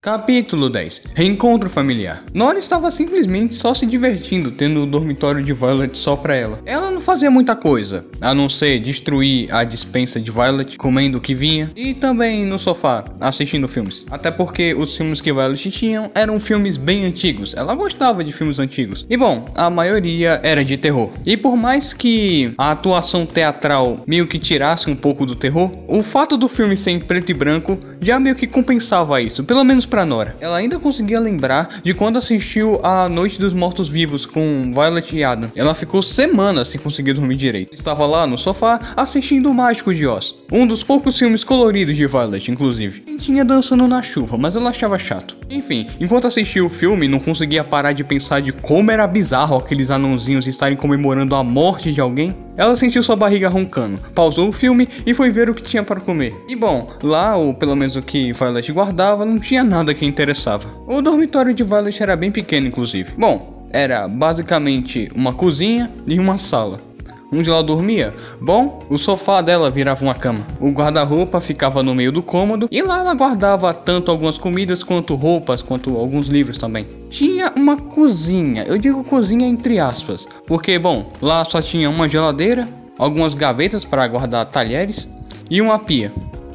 Capítulo 10 Reencontro familiar. Nora estava simplesmente só se divertindo tendo o dormitório de Violet só pra ela. Ela não fazia muita coisa, a não ser destruir a dispensa de Violet, comendo o que vinha, e também no sofá, assistindo filmes. Até porque os filmes que Violet tinham eram filmes bem antigos, ela gostava de filmes antigos. E bom, a maioria era de terror. E por mais que a atuação teatral meio que tirasse um pouco do terror, o fato do filme ser em preto e branco já meio que compensava isso, pelo menos pra Nora. Ela ainda conseguia lembrar de quando assistiu a Noite dos Mortos Vivos com Violet e Adam. Ela ficou semanas sem conseguir dormir direito. Estava lá no sofá assistindo o Mágico de Oz, um dos poucos filmes coloridos de Violet, inclusive. E tinha dançando na chuva, mas ela achava chato. Enfim, enquanto assistia o filme, não conseguia parar de pensar de como era bizarro aqueles anãozinhos estarem comemorando a morte de alguém. Ela sentiu sua barriga roncando, pausou o filme e foi ver o que tinha para comer. E bom, lá, ou pelo menos o que Violet guardava, não tinha nada que interessava. O dormitório de Violet era bem pequeno, inclusive. Bom, era basicamente uma cozinha e uma sala. Onde ela dormia? Bom, o sofá dela virava uma cama. O guarda-roupa ficava no meio do cômodo e lá ela guardava tanto algumas comidas quanto roupas, quanto alguns livros também. Tinha uma cozinha, eu digo cozinha entre aspas, porque bom, lá só tinha uma geladeira, algumas gavetas para guardar talheres e uma pia.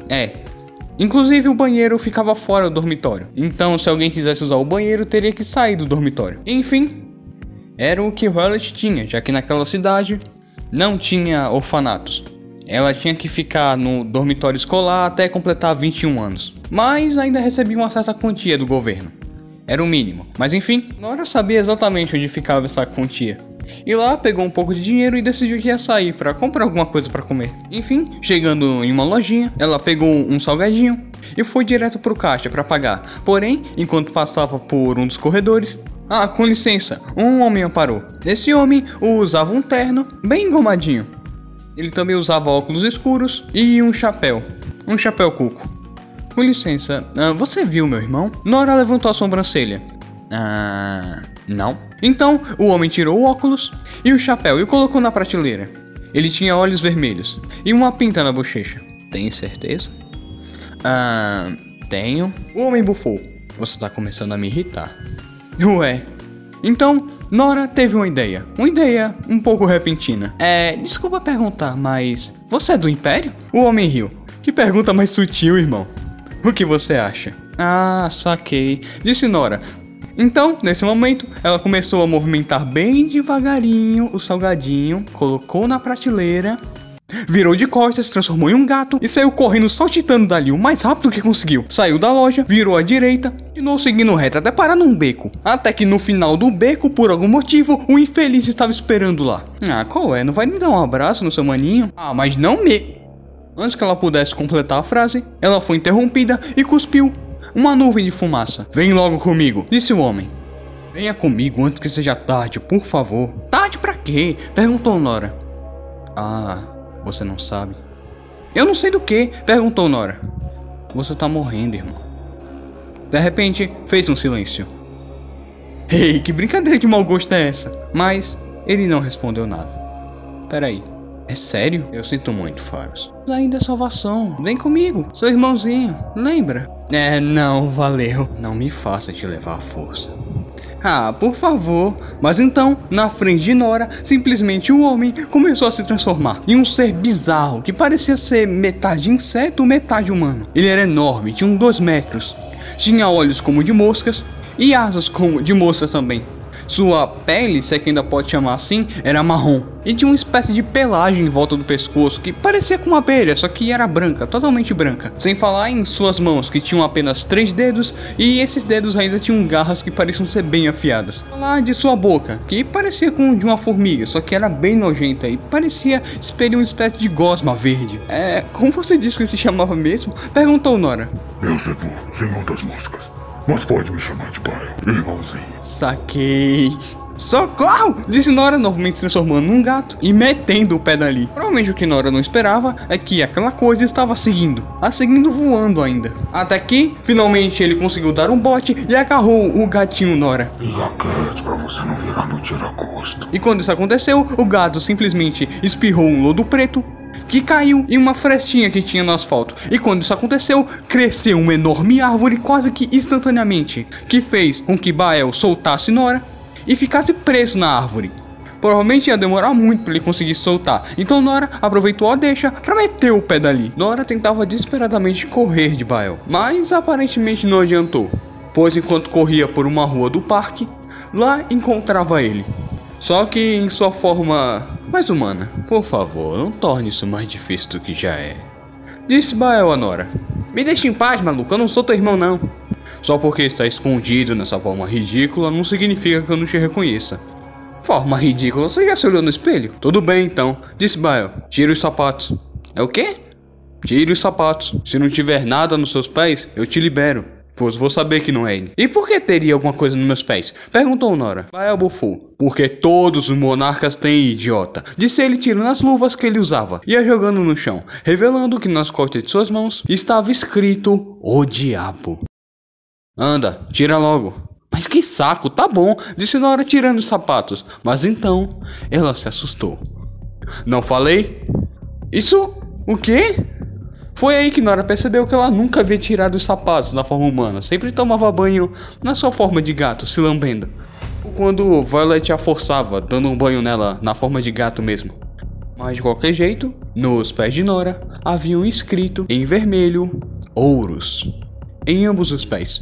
É, Inclusive o banheiro ficava fora do dormitório. Então, se alguém quisesse usar o banheiro, teria que sair do dormitório. Enfim, era o que Violet tinha, já que naquela cidade não tinha orfanatos. Ela tinha que ficar no dormitório escolar até completar 21 anos. Mas ainda recebia uma certa quantia do governo. Era o mínimo. Mas enfim, Nora sabia exatamente onde ficava essa quantia. E lá pegou um pouco de dinheiro e decidiu que ia sair para comprar alguma coisa para comer. Enfim, chegando em uma lojinha, ela pegou um salgadinho e foi direto pro caixa para pagar. Porém, enquanto passava por um dos corredores, ah, com licença, um homem parou. Esse homem usava um terno bem engomadinho. Ele também usava óculos escuros e um chapéu. Um chapéu cuco. Com licença, ah, você viu meu irmão? Nora levantou a sobrancelha. Ah, não. Então, o homem tirou o óculos e o chapéu e o colocou na prateleira. Ele tinha olhos vermelhos e uma pinta na bochecha. Tem certeza? Ah, tenho. O homem bufou. Você tá começando a me irritar. Ué. Então, Nora teve uma ideia. Uma ideia um pouco repentina. É, desculpa perguntar, mas você é do Império? O homem riu. Que pergunta mais sutil, irmão. O que você acha? Ah, saquei. Disse Nora. Então, nesse momento, ela começou a movimentar bem devagarinho o salgadinho, colocou na prateleira Virou de costas, transformou em um gato e saiu correndo saltitando dali o mais rápido que conseguiu. Saiu da loja, virou à direita, continuou seguindo reto até parar num beco. Até que no final do beco, por algum motivo, o infeliz estava esperando lá. Ah, qual é? Não vai me dar um abraço no seu maninho? Ah, mas não me. Antes que ela pudesse completar a frase, ela foi interrompida e cuspiu uma nuvem de fumaça. Vem logo comigo, disse o homem. Venha comigo antes que seja tarde, por favor. Tarde para quê? perguntou Nora. Ah, você não sabe? Eu não sei do que, perguntou Nora. Você tá morrendo, irmão. De repente, fez um silêncio. Ei, que brincadeira de mau gosto é essa? Mas ele não respondeu nada. Peraí, é sério? Eu sinto muito, Faros. Ainda é salvação. Vem comigo, seu irmãozinho. Lembra? É, não, valeu. Não me faça te levar à força. Ah, por favor. Mas então, na frente de Nora, simplesmente o homem começou a se transformar em um ser bizarro que parecia ser metade inseto, metade humano. Ele era enorme, tinha uns 2 metros. Tinha olhos como de moscas e asas como de moscas também. Sua pele, se é que ainda pode chamar assim, era marrom e tinha uma espécie de pelagem em volta do pescoço que parecia com uma abelha, só que era branca, totalmente branca. Sem falar em suas mãos que tinham apenas três dedos e esses dedos ainda tinham garras que pareciam ser bem afiadas. Falar de sua boca, que parecia com de uma formiga, só que era bem nojenta e parecia expelir uma espécie de gosma verde. É, como você disse que se chamava mesmo? Perguntou Nora. Beelzebub, senhor das moscas. Mas pode me chamar de pai, irmãozinho. Saquei. Socorro! Disse Nora, novamente se transformando num gato e metendo o pé dali. Provavelmente o que Nora não esperava é que aquela coisa estava seguindo, a seguindo voando ainda. Até que, finalmente, ele conseguiu dar um bote e agarrou o gatinho Nora. Fica quieto pra você não virar meu tiragosto. E quando isso aconteceu, o gato simplesmente espirrou um lodo preto que caiu em uma frestinha que tinha no asfalto. E quando isso aconteceu, cresceu uma enorme árvore quase que instantaneamente, que fez com que Bael soltasse Nora e ficasse preso na árvore. Provavelmente ia demorar muito para ele conseguir soltar. Então Nora aproveitou a deixa para meter o pé dali. Nora tentava desesperadamente correr de Bael, mas aparentemente não adiantou. Pois enquanto corria por uma rua do parque, lá encontrava ele. Só que em sua forma mais humana. Por favor, não torne isso mais difícil do que já é. Disse Bael a Nora. Me deixe em paz, maluco, eu não sou teu irmão não. Só porque está escondido nessa forma ridícula não significa que eu não te reconheça. Forma ridícula, você já se olhou no espelho? Tudo bem então, disse Bael. Tira os sapatos. É o quê? Tire os sapatos. Se não tiver nada nos seus pés, eu te libero. Pois vou saber que não é ele. E por que teria alguma coisa nos meus pés? Perguntou Nora. Bael bufou. Porque todos os monarcas têm idiota. Disse ele tirando as luvas que ele usava e a jogando no chão, revelando que nas costas de suas mãos estava escrito o diabo. Anda, tira logo. Mas que saco, tá bom, disse Nora tirando os sapatos. Mas então ela se assustou. Não falei? Isso? O quê? Foi aí que Nora percebeu que ela nunca havia tirado os sapatos na forma humana, sempre tomava banho na sua forma de gato, se lambendo. Quando Violet a forçava, dando um banho nela na forma de gato mesmo. Mas de qualquer jeito, nos pés de Nora havia um escrito em vermelho ouros em ambos os pés.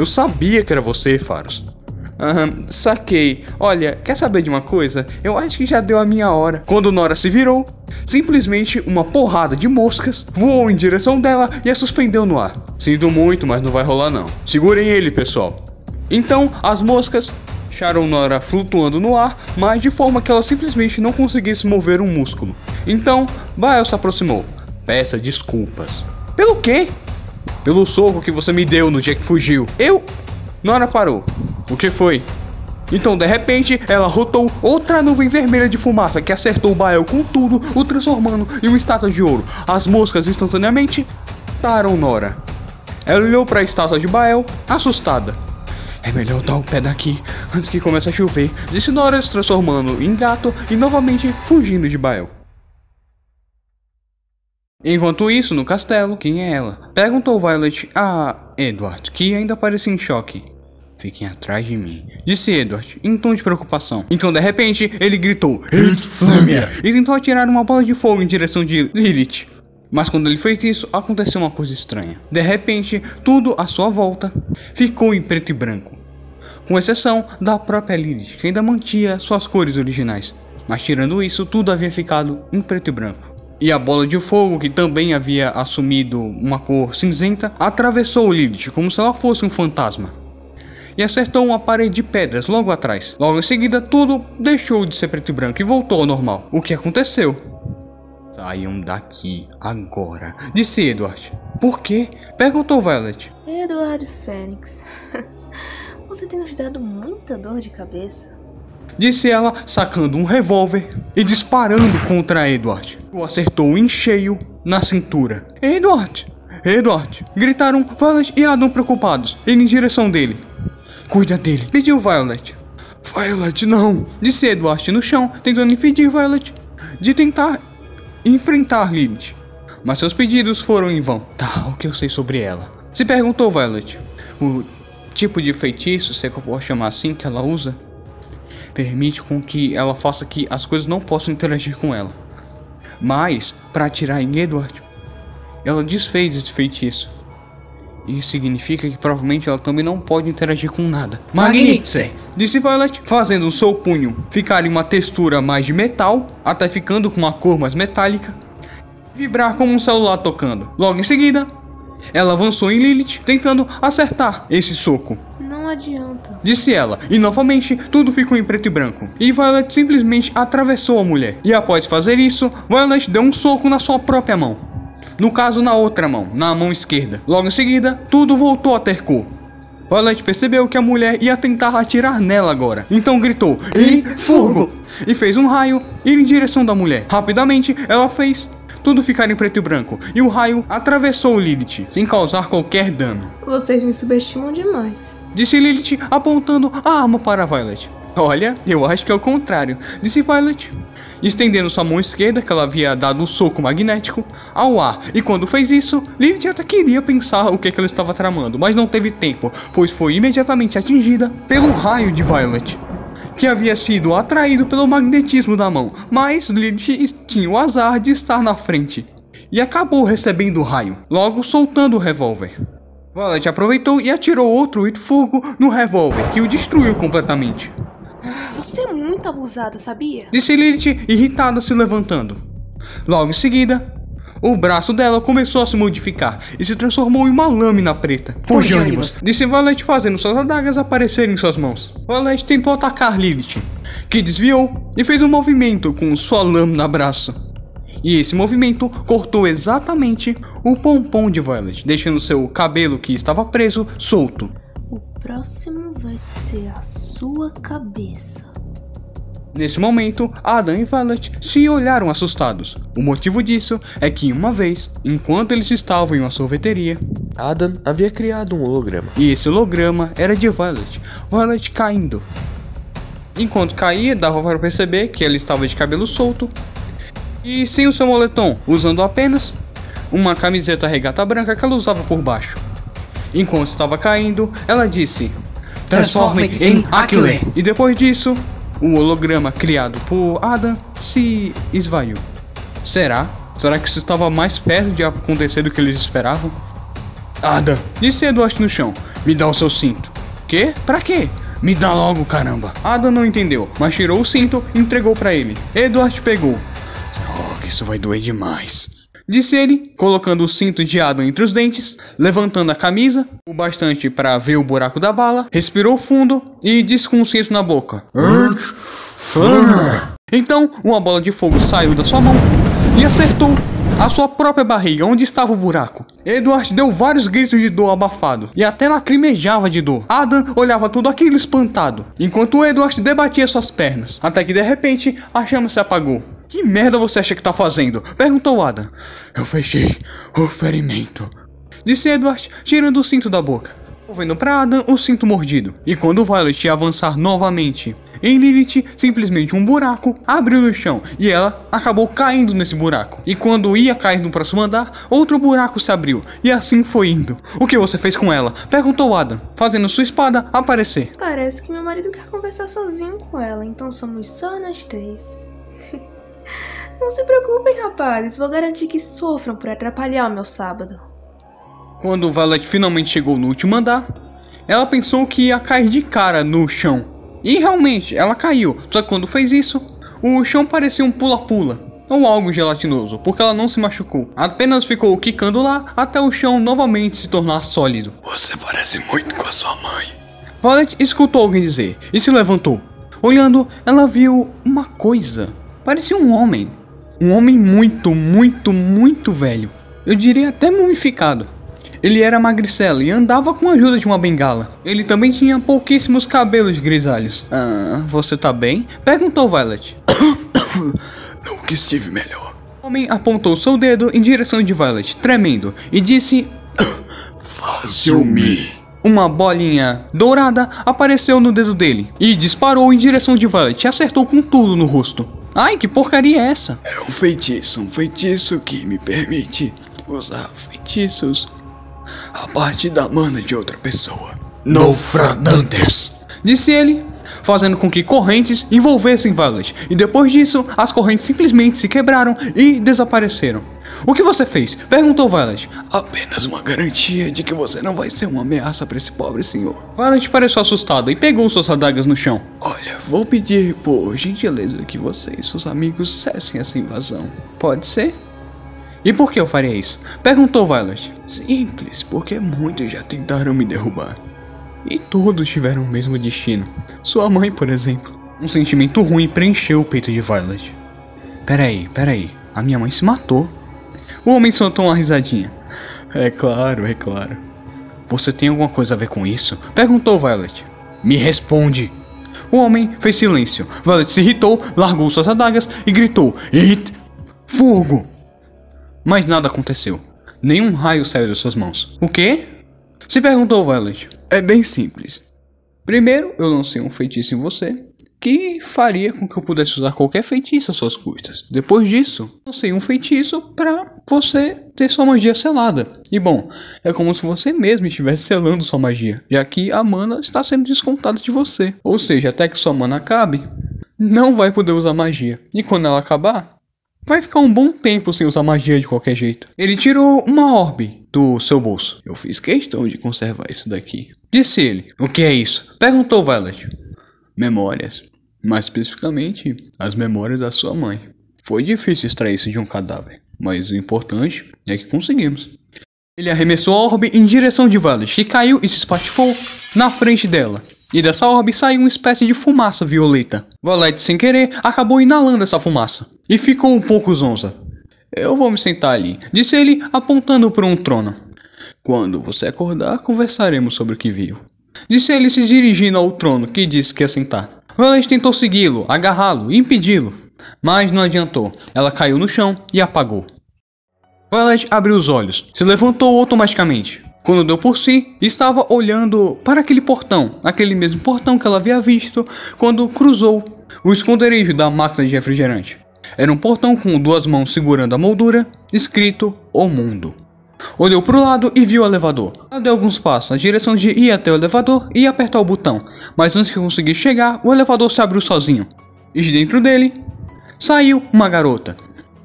Eu sabia que era você, Faros. Aham, saquei. Olha, quer saber de uma coisa? Eu acho que já deu a minha hora. Quando Nora se virou, simplesmente uma porrada de moscas voou em direção dela e a suspendeu no ar. Sinto muito, mas não vai rolar não. Segurem ele, pessoal. Então, as moscas acharam Nora flutuando no ar, mas de forma que ela simplesmente não conseguisse mover um músculo. Então, Bael se aproximou. Peça desculpas. Pelo quê? Pelo soco que você me deu no dia que fugiu. Eu. Nora parou. O que foi? Então, de repente, ela rotou outra nuvem vermelha de fumaça que acertou o Bael com tudo, o transformando em uma estátua de ouro. As moscas instantaneamente taram Nora. Ela olhou para a estátua de Bael, assustada. É melhor dar o pé daqui antes que comece a chover, disse Nora se transformando em gato e novamente fugindo de Bael. Enquanto isso, no castelo, quem é ela? Perguntou Violet a Edward, que ainda parecia em choque. Fiquem atrás de mim, disse Edward, em tom de preocupação. Então, de repente, ele gritou: Infâmia! E tentou atirar uma bola de fogo em direção de Lilith. Mas quando ele fez isso, aconteceu uma coisa estranha. De repente, tudo à sua volta ficou em preto e branco. Com exceção da própria Lilith, que ainda mantinha suas cores originais. Mas tirando isso, tudo havia ficado em preto e branco. E a bola de fogo, que também havia assumido uma cor cinzenta, atravessou Lilith como se ela fosse um fantasma. E acertou uma parede de pedras logo atrás. Logo em seguida, tudo deixou de ser preto e branco e voltou ao normal. O que aconteceu? Saiam daqui agora, disse Edward. Por quê? perguntou Violet. Edward Fênix, você tem nos dado muita dor de cabeça. Disse ela, sacando um revólver e disparando contra Edward. O acertou em cheio na cintura. Edward! Edward! Gritaram Violet e Adam preocupados, em direção dele. Cuida dele, pediu Violet. Violet, não! Disse Edward no chão, tentando impedir Violet de tentar enfrentar Lilith. Mas seus pedidos foram em vão. Tá, o que eu sei sobre ela? Se perguntou Violet. O tipo de feitiço, se é que eu posso chamar assim, que ela usa? Permite com que ela faça que as coisas não possam interagir com ela. Mas, para atirar em Edward, ela desfez esse feitiço. Isso significa que provavelmente ela também não pode interagir com nada. Magnifice! Disse Violet, fazendo o seu punho ficar em uma textura mais de metal, até ficando com uma cor mais metálica, vibrar como um celular tocando. Logo em seguida, ela avançou em Lilith, tentando acertar esse soco adianta. Disse ela, e novamente tudo ficou em preto e branco. E Violet simplesmente atravessou a mulher. E após fazer isso, Violet deu um soco na sua própria mão. No caso, na outra mão, na mão esquerda. Logo em seguida, tudo voltou a ter cor. Violet percebeu que a mulher ia tentar atirar nela agora. Então gritou: E fogo! E fez um raio ir em direção da mulher. Rapidamente, ela fez tudo ficar em preto e branco, e o raio atravessou Lilith, sem causar qualquer dano. Vocês me subestimam demais. Disse Lilith, apontando a arma para Violet. Olha, eu acho que é o contrário, disse Violet. Estendendo sua mão esquerda, que ela havia dado um soco magnético, ao ar. E quando fez isso, Lilith até queria pensar o que, que ela estava tramando, mas não teve tempo, pois foi imediatamente atingida pelo raio de Violet que havia sido atraído pelo magnetismo da mão, mas Lilith tinha o azar de estar na frente e acabou recebendo o raio, logo soltando o revólver. Violet aproveitou e atirou outro fogo no revólver, que o destruiu completamente. Você é muito abusada, sabia? Disse Lilith, irritada, se levantando. Logo em seguida, o braço dela começou a se modificar e se transformou em uma lâmina preta. Por Jânibus. Disse Valete fazendo suas adagas aparecerem em suas mãos. Valete tentou atacar Lilith, que desviou e fez um movimento com sua lâmina braço. E esse movimento cortou exatamente o pompom de Violet, deixando seu cabelo que estava preso solto. O próximo vai ser a sua cabeça. Nesse momento, Adam e Violet se olharam assustados. O motivo disso é que uma vez, enquanto eles estavam em uma sorveteria, Adam havia criado um holograma. e esse holograma era de Violet, Violet caindo. Enquanto caía, dava para perceber que ela estava de cabelo solto e sem o seu moletom, usando apenas uma camiseta regata branca que ela usava por baixo. Enquanto estava caindo, ela disse: Transforme em Aquile. E depois disso, o holograma criado por Adam se esvaiu. Será? Será que isso estava mais perto de acontecer do que eles esperavam? Adam, disse Edward no chão. Me dá o seu cinto. Quê? Pra quê? Me dá logo, caramba. Adam não entendeu, mas tirou o cinto e entregou para ele. Edward pegou. Oh, que isso vai doer demais. Disse ele, colocando o cinto de Adam entre os dentes, levantando a camisa, o bastante para ver o buraco da bala, respirou fundo e disse com um cinto na boca: Então, uma bola de fogo saiu da sua mão e acertou a sua própria barriga, onde estava o buraco. Edward deu vários gritos de dor abafado e até lacrimejava de dor. Adam olhava tudo aquilo espantado, enquanto Edward debatia suas pernas, até que de repente a chama se apagou. Que merda você acha que tá fazendo? Perguntou Adam. Eu fechei o ferimento. Disse Edward, tirando o cinto da boca. Vendo para Adam o cinto mordido. E quando Violet ia avançar novamente, em Lilith, simplesmente um buraco abriu no chão e ela acabou caindo nesse buraco. E quando ia cair no próximo andar, outro buraco se abriu e assim foi indo. O que você fez com ela? Perguntou Adam, fazendo sua espada aparecer. Parece que meu marido quer conversar sozinho com ela, então somos só nós três. Não se preocupem, rapazes, vou garantir que sofram por atrapalhar o meu sábado. Quando Violet finalmente chegou no último andar, ela pensou que ia cair de cara no chão. E realmente, ela caiu. Só que quando fez isso, o chão parecia um pula-pula. Ou algo gelatinoso, porque ela não se machucou. Apenas ficou quicando lá até o chão novamente se tornar sólido. Você parece muito com a sua mãe. Violet escutou alguém dizer e se levantou. Olhando, ela viu uma coisa. Parecia um homem. Um homem muito, muito, muito velho. Eu diria até mumificado. Ele era magricela e andava com a ajuda de uma bengala. Ele também tinha pouquíssimos cabelos grisalhos. Ah, você tá bem? Perguntou Violet. Nunca estive melhor. O homem apontou seu dedo em direção de Violet, tremendo, e disse: Fácil-me. Uma bolinha dourada apareceu no dedo dele e disparou em direção de Violet e acertou com tudo no rosto. Ai, que porcaria é essa? É um feitiço, um feitiço que me permite usar feitiços a partir da mana de outra pessoa. Nofradantes. Disse ele, fazendo com que correntes envolvessem Violet. E depois disso, as correntes simplesmente se quebraram e desapareceram. O que você fez? Perguntou Violet. Apenas uma garantia de que você não vai ser uma ameaça para esse pobre senhor. Violet pareceu assustada e pegou suas adagas no chão. Olha, vou pedir por gentileza que você e seus amigos cessem essa invasão. Pode ser? E por que eu faria isso? Perguntou Violet. Simples, porque muitos já tentaram me derrubar. E todos tiveram o mesmo destino. Sua mãe, por exemplo. Um sentimento ruim preencheu o peito de Violet. Peraí, peraí. A minha mãe se matou. O homem soltou uma risadinha. É claro, é claro. Você tem alguma coisa a ver com isso? Perguntou Violet. Me responde. O homem fez silêncio. Violet se irritou, largou suas adagas e gritou: It! Fogo! Mas nada aconteceu. Nenhum raio saiu de suas mãos. O quê? Se perguntou Violet. É bem simples. Primeiro, eu lancei um feitiço em você. Que faria com que eu pudesse usar qualquer feitiço às suas custas. Depois disso, sei um feitiço para você ter sua magia selada. E bom, é como se você mesmo estivesse selando sua magia, já que a mana está sendo descontada de você. Ou seja, até que sua mana acabe, não vai poder usar magia. E quando ela acabar, vai ficar um bom tempo sem usar magia de qualquer jeito. Ele tirou uma orbe do seu bolso. Eu fiz questão de conservar isso daqui. Disse ele. O que é isso? Perguntou Violet. Memórias mais especificamente as memórias da sua mãe. Foi difícil extrair isso de um cadáver, mas o importante é que conseguimos. Ele arremessou a orbe em direção de Valish, que caiu e se espatifou na frente dela. E dessa orbe saiu uma espécie de fumaça violeta. Valete, sem querer, acabou inalando essa fumaça. E ficou um pouco zonza. Eu vou me sentar ali, disse ele, apontando para um trono. Quando você acordar, conversaremos sobre o que viu. Disse ele se dirigindo ao trono, que disse que ia sentar. Valente tentou segui-lo, agarrá-lo e impedi-lo, mas não adiantou. Ela caiu no chão e apagou. Violet abriu os olhos, se levantou automaticamente. Quando deu por si, estava olhando para aquele portão, aquele mesmo portão que ela havia visto quando cruzou o esconderijo da máquina de refrigerante. Era um portão com duas mãos segurando a moldura, escrito O Mundo. Olhou para o lado e viu o elevador. Ela deu alguns passos na direção de ir até o elevador e apertar o botão, mas antes que conseguisse chegar, o elevador se abriu sozinho. E de dentro dele saiu uma garota.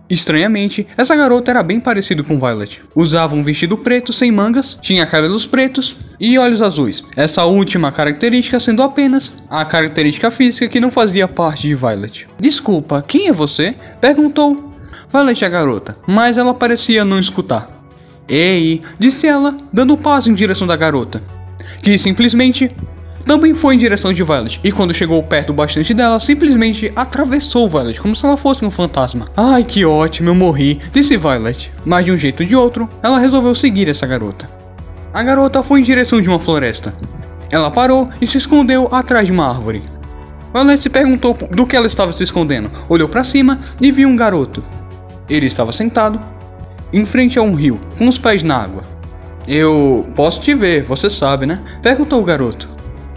Estranhamente, essa garota era bem parecida com Violet. Usava um vestido preto sem mangas, tinha cabelos pretos e olhos azuis. Essa última característica sendo apenas a característica física que não fazia parte de Violet. Desculpa, quem é você? Perguntou Violet a garota, mas ela parecia não escutar. Ei, disse ela, dando um passo em direção da garota, que simplesmente também foi em direção de Violet, e quando chegou perto bastante dela, simplesmente atravessou Violet, como se ela fosse um fantasma. Ai, que ótimo, eu morri, disse Violet. Mas de um jeito ou de outro, ela resolveu seguir essa garota. A garota foi em direção de uma floresta. Ela parou e se escondeu atrás de uma árvore. Violet se perguntou do que ela estava se escondendo, olhou para cima e viu um garoto. Ele estava sentado em frente a um rio, com os pés na água. Eu posso te ver, você sabe, né? Perguntou o garoto.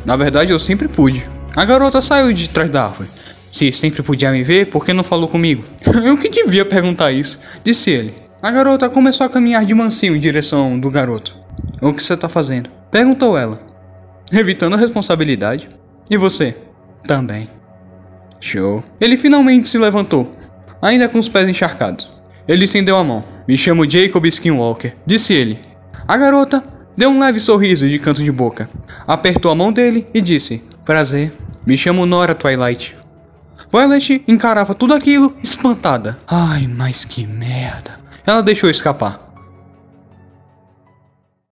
Na verdade, eu sempre pude. A garota saiu de trás da árvore. Se sempre podia me ver, por que não falou comigo? eu que devia perguntar isso, disse ele. A garota começou a caminhar de mansinho em direção do garoto. O que você tá fazendo? Perguntou ela. Evitando a responsabilidade. E você? Também. Show. Ele finalmente se levantou, ainda com os pés encharcados. Ele estendeu a mão. Me chamo Jacob Skinwalker, disse ele. A garota deu um leve sorriso de canto de boca, apertou a mão dele e disse: Prazer, me chamo Nora Twilight. Violet encarava tudo aquilo espantada. Ai, mas que merda. Ela deixou escapar.